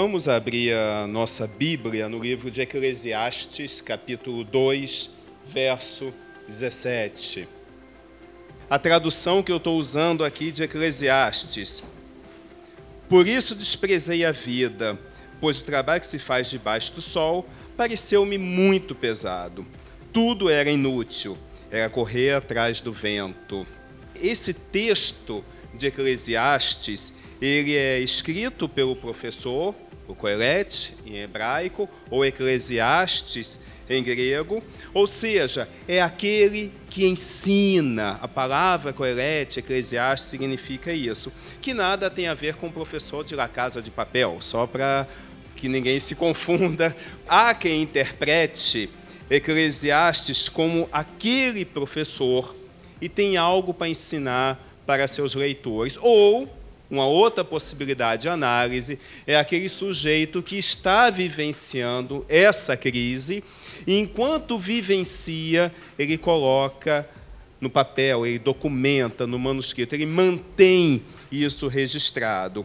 Vamos abrir a nossa Bíblia no livro de Eclesiastes, capítulo 2, verso 17. A tradução que eu estou usando aqui de Eclesiastes. Por isso desprezei a vida, pois o trabalho que se faz debaixo do sol pareceu-me muito pesado. Tudo era inútil, era correr atrás do vento. Esse texto de Eclesiastes ele é escrito pelo professor, o Coelete, em hebraico, ou Eclesiastes, em grego, ou seja, é aquele que ensina. A palavra Coelete, Eclesiastes, significa isso. Que nada tem a ver com o professor de La Casa de Papel, só para que ninguém se confunda. Há quem interprete Eclesiastes como aquele professor e tem algo para ensinar para seus leitores. Ou uma outra possibilidade de análise é aquele sujeito que está vivenciando essa crise e, enquanto vivencia, ele coloca no papel, ele documenta no manuscrito, ele mantém isso registrado.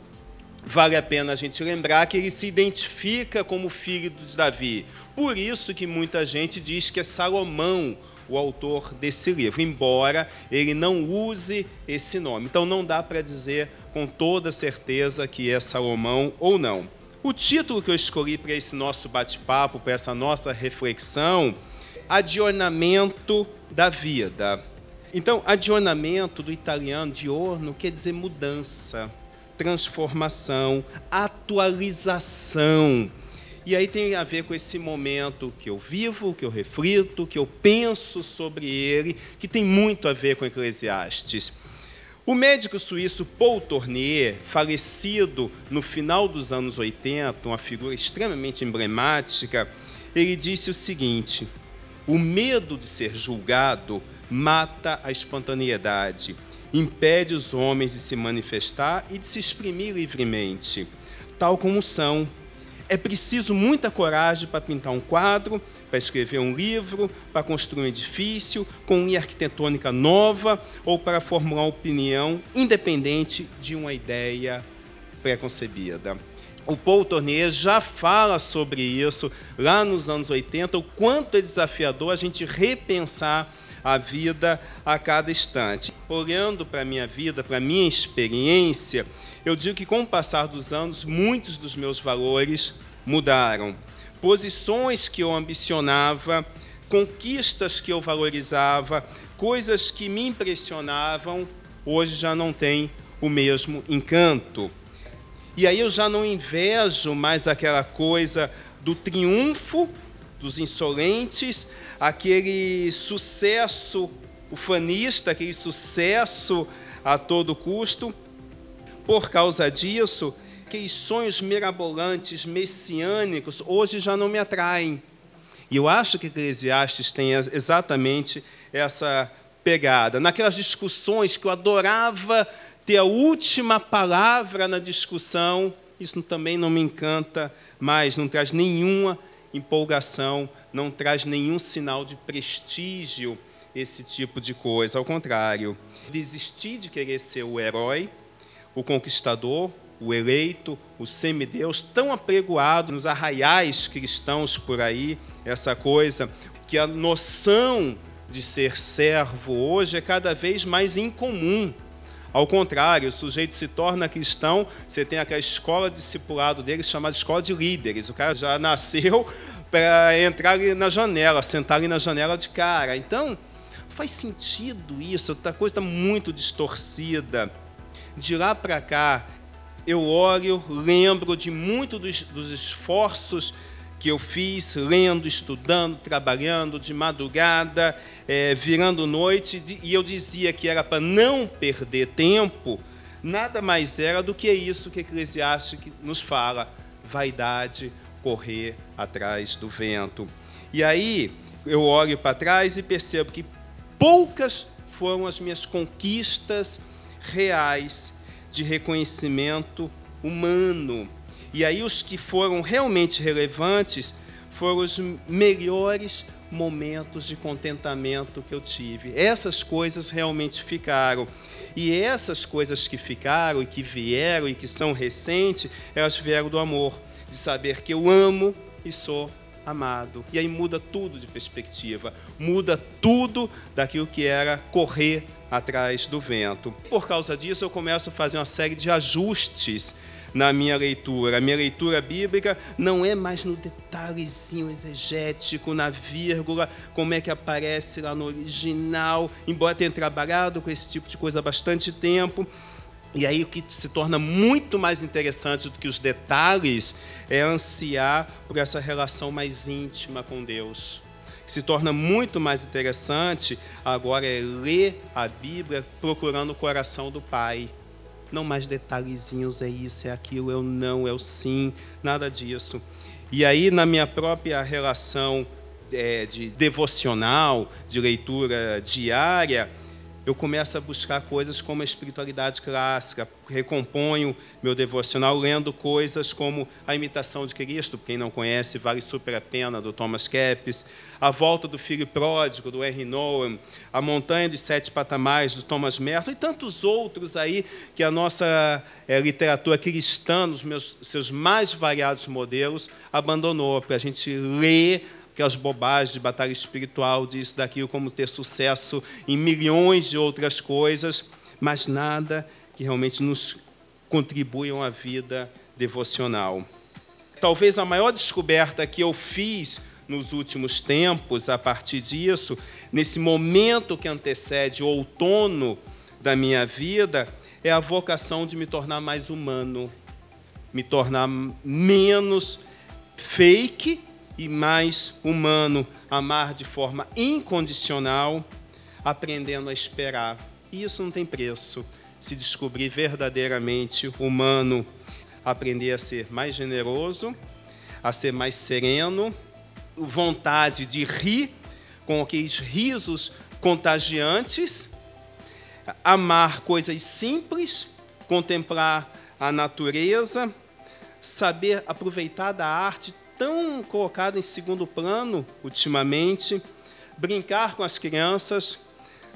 Vale a pena a gente lembrar que ele se identifica como filho de Davi. Por isso que muita gente diz que é Salomão o autor desse livro, embora ele não use esse nome. Então não dá para dizer com toda certeza que é Salomão ou não. O título que eu escolhi para esse nosso bate-papo, para essa nossa reflexão, Adornamento da Vida. Então, adornamento do italiano, diorno, quer dizer mudança, transformação, atualização. E aí tem a ver com esse momento que eu vivo, que eu reflito, que eu penso sobre ele, que tem muito a ver com Eclesiastes. O médico suíço Paul Tournier, falecido no final dos anos 80, uma figura extremamente emblemática, ele disse o seguinte: o medo de ser julgado mata a espontaneidade, impede os homens de se manifestar e de se exprimir livremente, tal como são é preciso muita coragem para pintar um quadro, para escrever um livro, para construir um edifício com uma arquitetônica nova ou para formular uma opinião independente de uma ideia preconcebida. O Paul Tournier já fala sobre isso lá nos anos 80, o quanto é desafiador a gente repensar a vida a cada instante. Olhando para a minha vida, para a minha experiência, eu digo que com o passar dos anos, muitos dos meus valores mudaram. Posições que eu ambicionava, conquistas que eu valorizava, coisas que me impressionavam, hoje já não têm o mesmo encanto. E aí eu já não invejo mais aquela coisa do triunfo dos insolentes, aquele sucesso ufanista, aquele sucesso a todo custo. Por causa disso, aqueles sonhos mirabolantes, messiânicos, hoje já não me atraem. E eu acho que Eclesiastes tem exatamente essa pegada. Naquelas discussões que eu adorava ter a última palavra na discussão, isso também não me encanta mais, não traz nenhuma empolgação, não traz nenhum sinal de prestígio esse tipo de coisa. Ao contrário, desistir de querer ser o herói, o conquistador, o eleito, o semideus, tão apregoado nos arraiais cristãos por aí, essa coisa, que a noção de ser servo hoje é cada vez mais incomum. Ao contrário, o sujeito se torna cristão, você tem aquela escola discipulado dele chamada escola de líderes. O cara já nasceu para entrar ali na janela, sentar ali na janela de cara. Então, faz sentido isso, a coisa está muito distorcida. De lá para cá, eu oro, lembro de muito dos, dos esforços que eu fiz, lendo, estudando, trabalhando de madrugada, é, virando noite, e eu dizia que era para não perder tempo, nada mais era do que isso que Eclesiastes nos fala: vaidade, correr atrás do vento. E aí eu olho para trás e percebo que poucas foram as minhas conquistas reais de reconhecimento humano. E aí os que foram realmente relevantes foram os melhores momentos de contentamento que eu tive. Essas coisas realmente ficaram. E essas coisas que ficaram e que vieram e que são recentes, elas vieram do amor. de saber que eu amo e sou amado. E aí muda tudo de perspectiva, muda tudo daquilo que era correr atrás do vento. Por causa disso, eu começo a fazer uma série de ajustes na minha leitura. A minha leitura bíblica não é mais no detalhezinho exegético, na vírgula, como é que aparece lá no original, embora tenha trabalhado com esse tipo de coisa há bastante tempo. E aí o que se torna muito mais interessante do que os detalhes é ansiar por essa relação mais íntima com Deus. O que se torna muito mais interessante agora é ler a Bíblia procurando o coração do Pai. Não mais detalhezinhos, é isso, é aquilo, é o não, é o sim, nada disso. E aí, na minha própria relação é, de devocional, de leitura diária, eu começo a buscar coisas como a espiritualidade clássica, recomponho meu devocional lendo coisas como A Imitação de Cristo, quem não conhece, vale super a pena, do Thomas Kempis, A Volta do Filho Pródigo, do Henry Nolan, A Montanha de Sete Patamares, do Thomas Merton, e tantos outros aí que a nossa é, literatura cristã, nos meus, seus mais variados modelos, abandonou para a gente ler aquelas bobagens de batalha espiritual, disso, daquilo, como ter sucesso em milhões de outras coisas, mas nada que realmente nos contribuam à vida devocional. Talvez a maior descoberta que eu fiz nos últimos tempos, a partir disso, nesse momento que antecede o outono da minha vida, é a vocação de me tornar mais humano, me tornar menos fake e mais humano, amar de forma incondicional, aprendendo a esperar. E isso não tem preço. Se descobrir verdadeiramente humano, aprender a ser mais generoso, a ser mais sereno, vontade de rir com aqueles risos contagiantes, amar coisas simples, contemplar a natureza, saber aproveitar da arte tão colocado em segundo plano ultimamente, brincar com as crianças,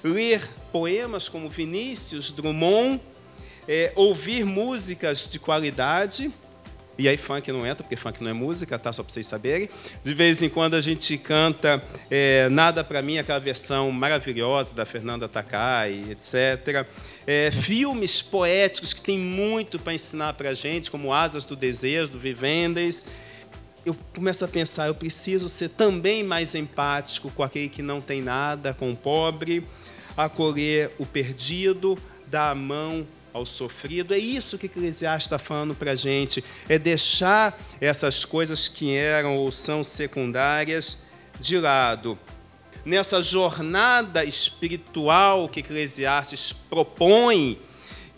ler poemas como Vinícius, Drummond, é, ouvir músicas de qualidade. E aí funk não entra, porque funk não é música, tá? Só para vocês saberem. De vez em quando a gente canta é, Nada para mim, aquela versão maravilhosa da Fernanda Takai, etc. É, filmes poéticos que tem muito para ensinar para a gente, como Asas do Desejo, do Vivendes eu começo a pensar, eu preciso ser também mais empático com aquele que não tem nada, com o pobre, acolher o perdido, dar a mão ao sofrido. É isso que Eclesiastes está falando para a gente, é deixar essas coisas que eram ou são secundárias de lado. Nessa jornada espiritual que Eclesiastes propõe,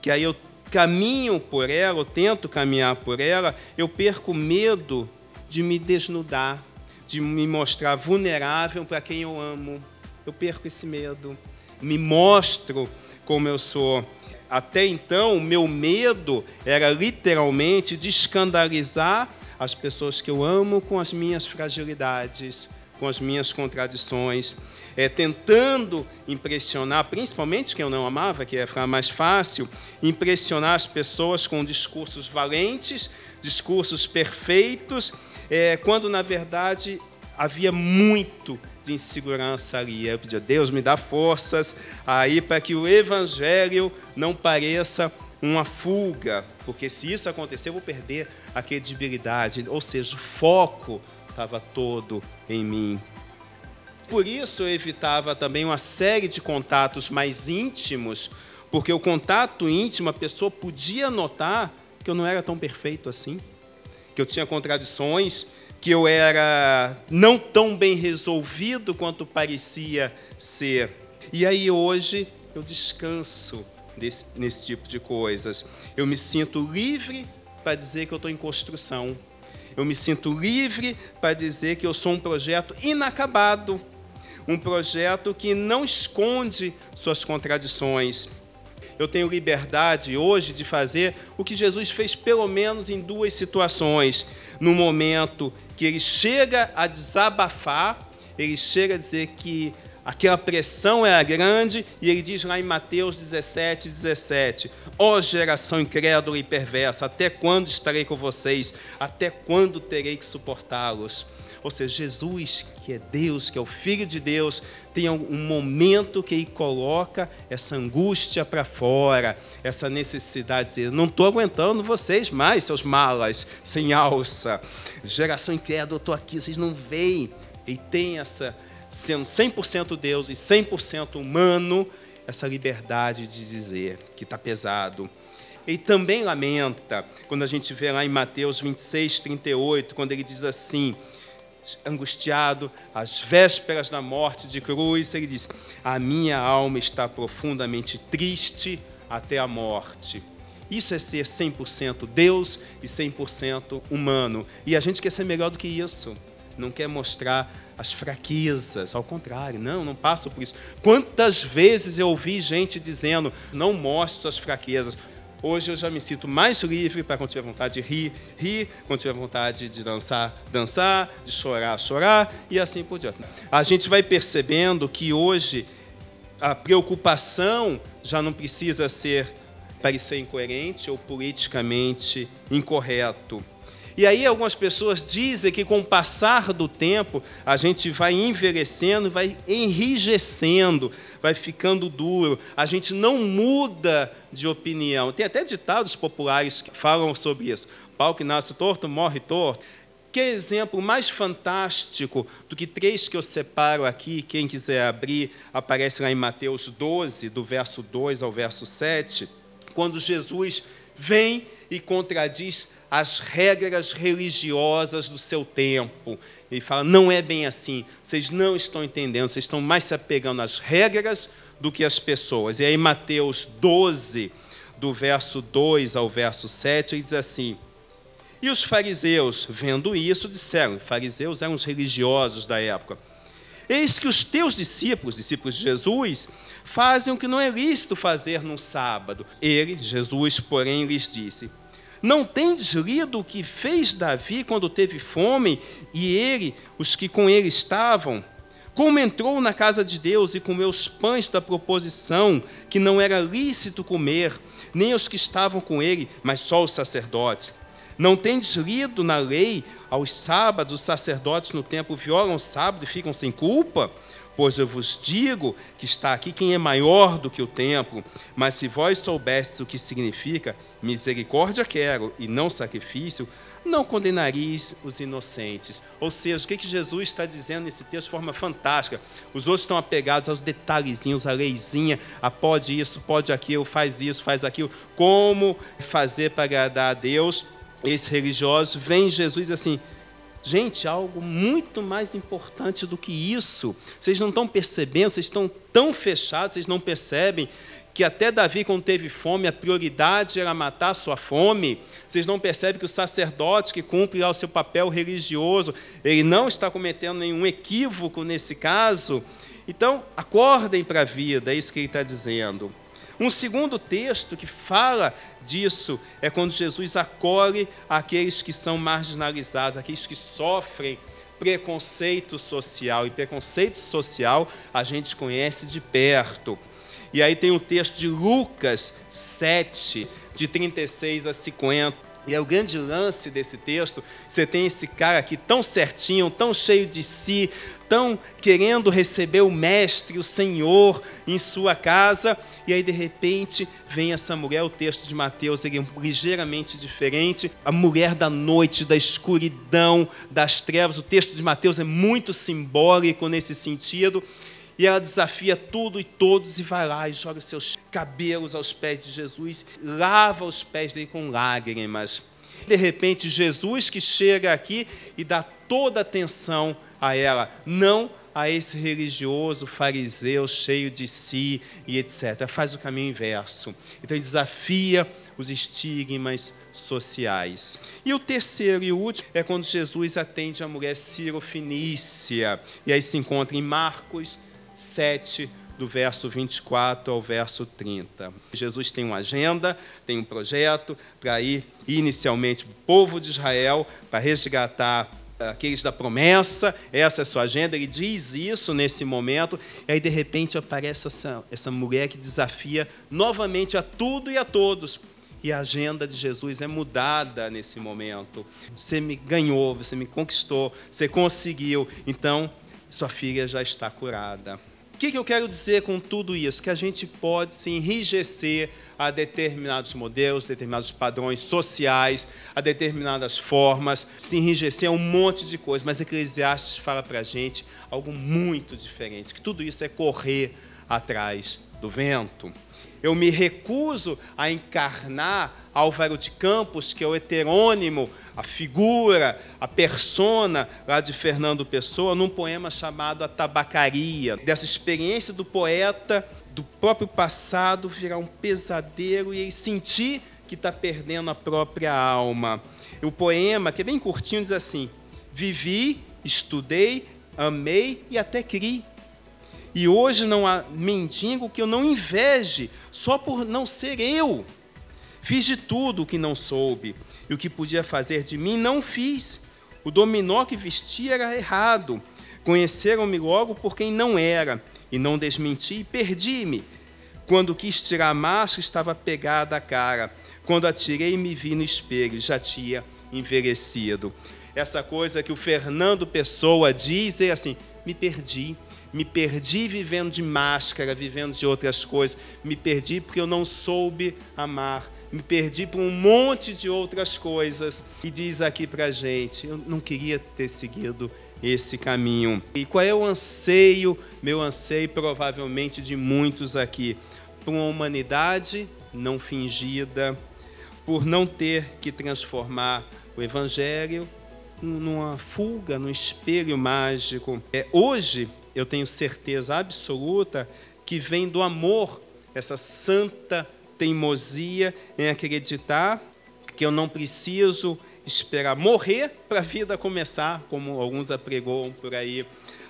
que aí eu caminho por ela, eu tento caminhar por ela, eu perco medo de me desnudar, de me mostrar vulnerável para quem eu amo. Eu perco esse medo, me mostro como eu sou. Até então, o meu medo era literalmente de escandalizar as pessoas que eu amo com as minhas fragilidades, com as minhas contradições, é, tentando impressionar, principalmente quem eu não amava, que ia ficar mais fácil, impressionar as pessoas com discursos valentes, discursos perfeitos é, quando na verdade havia muito de insegurança ali. Eu pedia, Deus, me dá forças aí para que o evangelho não pareça uma fuga, porque se isso acontecer, eu vou perder a credibilidade, ou seja, o foco estava todo em mim. Por isso eu evitava também uma série de contatos mais íntimos, porque o contato íntimo a pessoa podia notar que eu não era tão perfeito assim que eu tinha contradições, que eu era não tão bem resolvido quanto parecia ser. E aí hoje eu descanso desse, nesse tipo de coisas. Eu me sinto livre para dizer que eu estou em construção. Eu me sinto livre para dizer que eu sou um projeto inacabado, um projeto que não esconde suas contradições eu tenho liberdade hoje de fazer o que Jesus fez pelo menos em duas situações. No momento que ele chega a desabafar, ele chega a dizer que Aquela pressão era grande, e ele diz lá em Mateus 17, 17: Ó oh, geração incrédula e perversa, até quando estarei com vocês? Até quando terei que suportá-los? Ou seja, Jesus, que é Deus, que é o Filho de Deus, tem um momento que ele coloca essa angústia para fora, essa necessidade de dizer: não estou aguentando vocês mais, seus malas, sem alça. Geração incrédula, eu estou aqui, vocês não veem. E tem essa, sendo 100% Deus e 100% humano, essa liberdade de dizer que está pesado. Ele também lamenta, quando a gente vê lá em Mateus 26, 38, quando ele diz assim: angustiado, às vésperas da morte de cruz, ele diz: A minha alma está profundamente triste até a morte. Isso é ser 100% Deus e 100% humano. E a gente quer ser melhor do que isso. Não quer mostrar as fraquezas, ao contrário, não, não passo por isso. Quantas vezes eu ouvi gente dizendo: não mostre suas fraquezas. Hoje eu já me sinto mais livre para quando tiver vontade de rir, rir, quando tiver vontade de dançar, dançar, de chorar, chorar e assim por diante. A gente vai percebendo que hoje a preocupação já não precisa ser parecer incoerente ou politicamente incorreto. E aí algumas pessoas dizem que com o passar do tempo a gente vai envelhecendo, vai enrijecendo, vai ficando duro. A gente não muda de opinião. Tem até ditados populares que falam sobre isso. Pau que nasce torto, morre torto. Que exemplo mais fantástico do que três que eu separo aqui, quem quiser abrir, aparece lá em Mateus 12, do verso 2 ao verso 7, quando Jesus vem e contradiz as regras religiosas do seu tempo. Ele fala: não é bem assim, vocês não estão entendendo, vocês estão mais se apegando às regras do que às pessoas. E aí, Mateus 12, do verso 2 ao verso 7, ele diz assim: E os fariseus, vendo isso, disseram: fariseus eram os religiosos da época. Eis que os teus discípulos, discípulos de Jesus, fazem o que não é lícito fazer no sábado. Ele, Jesus, porém, lhes disse: não tendes lido o que fez Davi quando teve fome, e ele, os que com ele estavam? Como entrou na casa de Deus e comeu os pães da proposição, que não era lícito comer, nem os que estavam com ele, mas só os sacerdotes. Não tendes lido na lei, aos sábados, os sacerdotes no templo violam o sábado e ficam sem culpa? Pois eu vos digo que está aqui quem é maior do que o templo. Mas se vós soubesses o que significa, misericórdia quero e não sacrifício, não condenareis os inocentes. Ou seja, o que, que Jesus está dizendo nesse texto de forma fantástica? Os outros estão apegados aos detalhezinhos, a leizinha, a pode isso, pode aquilo, faz isso, faz aquilo. Como fazer para agradar a Deus? Esse religioso vem Jesus assim, Gente, algo muito mais importante do que isso. Vocês não estão percebendo, vocês estão tão fechados, vocês não percebem que até Davi, quando teve fome, a prioridade era matar sua fome. Vocês não percebem que o sacerdote que cumpre o seu papel religioso, ele não está cometendo nenhum equívoco nesse caso. Então, acordem para a vida, é isso que ele está dizendo. Um segundo texto que fala disso é quando Jesus acolhe aqueles que são marginalizados, aqueles que sofrem preconceito social. E preconceito social a gente conhece de perto. E aí tem o texto de Lucas 7, de 36 a 50 e é o grande lance desse texto. Você tem esse cara aqui tão certinho, tão cheio de si, tão querendo receber o mestre, o Senhor em sua casa, e aí de repente vem essa mulher, o texto de Mateus ele é ligeiramente diferente, a mulher da noite, da escuridão, das trevas. O texto de Mateus é muito simbólico nesse sentido. E ela desafia tudo e todos e vai lá e joga seus cabelos aos pés de Jesus, lava os pés dele com lágrimas. De repente, Jesus que chega aqui e dá toda atenção a ela, não a esse religioso fariseu cheio de si e etc. Faz o caminho inverso. Então ele desafia os estigmas sociais. E o terceiro e último é quando Jesus atende a mulher Ciro-Finícia. E aí se encontra em Marcos 7, do verso 24 ao verso 30. Jesus tem uma agenda, tem um projeto para ir inicialmente para o povo de Israel, para resgatar aqueles da promessa, essa é a sua agenda, ele diz isso nesse momento, e aí de repente aparece essa, essa mulher que desafia novamente a tudo e a todos. E a agenda de Jesus é mudada nesse momento. Você me ganhou, você me conquistou, você conseguiu, então sua filha já está curada. O que, que eu quero dizer com tudo isso? Que a gente pode se enrijecer a determinados modelos, determinados padrões sociais, a determinadas formas, se enrijecer a um monte de coisas. Mas Eclesiastes fala para a gente algo muito diferente, que tudo isso é correr atrás do vento. Eu me recuso a encarnar Álvaro de Campos, que é o heterônimo, a figura, a persona lá de Fernando Pessoa, num poema chamado A Tabacaria. Dessa experiência do poeta, do próprio passado, virar um pesadelo e sentir que está perdendo a própria alma. O poema, que é bem curtinho, diz assim: Vivi, estudei, amei e até criei. E hoje não há mendigo que eu não inveje, só por não ser eu. Fiz de tudo o que não soube, e o que podia fazer de mim não fiz. O dominó que vestia era errado. Conheceram-me logo por quem não era, e não desmenti e perdi-me. Quando quis tirar a máscara, estava pegada a cara. Quando atirei, me vi no espelho, já tinha envelhecido. Essa coisa que o Fernando Pessoa diz é assim: me perdi me perdi vivendo de máscara, vivendo de outras coisas. Me perdi porque eu não soube amar. Me perdi por um monte de outras coisas. E diz aqui para gente: eu não queria ter seguido esse caminho. E qual é o anseio, meu anseio, provavelmente de muitos aqui? Por uma humanidade não fingida, por não ter que transformar o Evangelho numa fuga, num espelho mágico. É, hoje, eu tenho certeza absoluta que vem do amor, essa santa teimosia em acreditar que eu não preciso esperar morrer para a vida começar, como alguns apregoam por aí.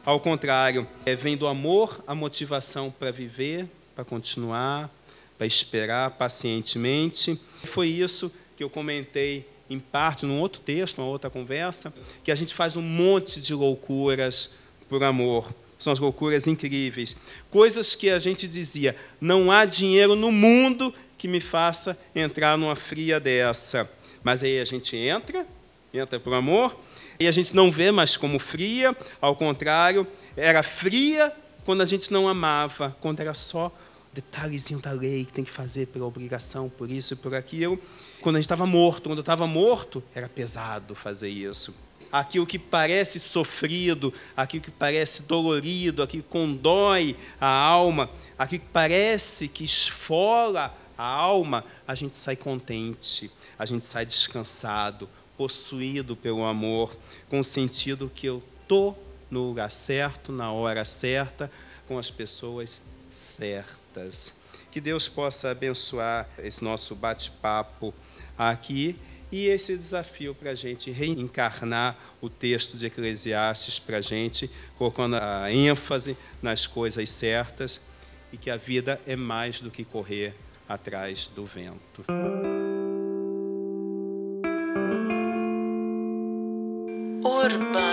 Ao contrário, é, vem do amor a motivação para viver, para continuar, para esperar pacientemente. Foi isso que eu comentei em parte num outro texto, numa outra conversa, que a gente faz um monte de loucuras por amor. São as loucuras incríveis. Coisas que a gente dizia: não há dinheiro no mundo que me faça entrar numa fria dessa. Mas aí a gente entra, entra por amor, e a gente não vê mais como fria, ao contrário, era fria quando a gente não amava, quando era só detalhezinho da lei que tem que fazer pela obrigação, por isso e por aquilo. Quando a gente estava morto, quando eu estava morto, era pesado fazer isso aquilo que parece sofrido, aquilo que parece dolorido, aquilo que condói a alma, aquilo que parece que esfola a alma, a gente sai contente, a gente sai descansado, possuído pelo amor, com o sentido que eu estou no lugar certo, na hora certa, com as pessoas certas. Que Deus possa abençoar esse nosso bate-papo aqui e esse desafio para a gente reencarnar o texto de Eclesiastes para a gente, colocando a ênfase nas coisas certas e que a vida é mais do que correr atrás do vento. Urbano.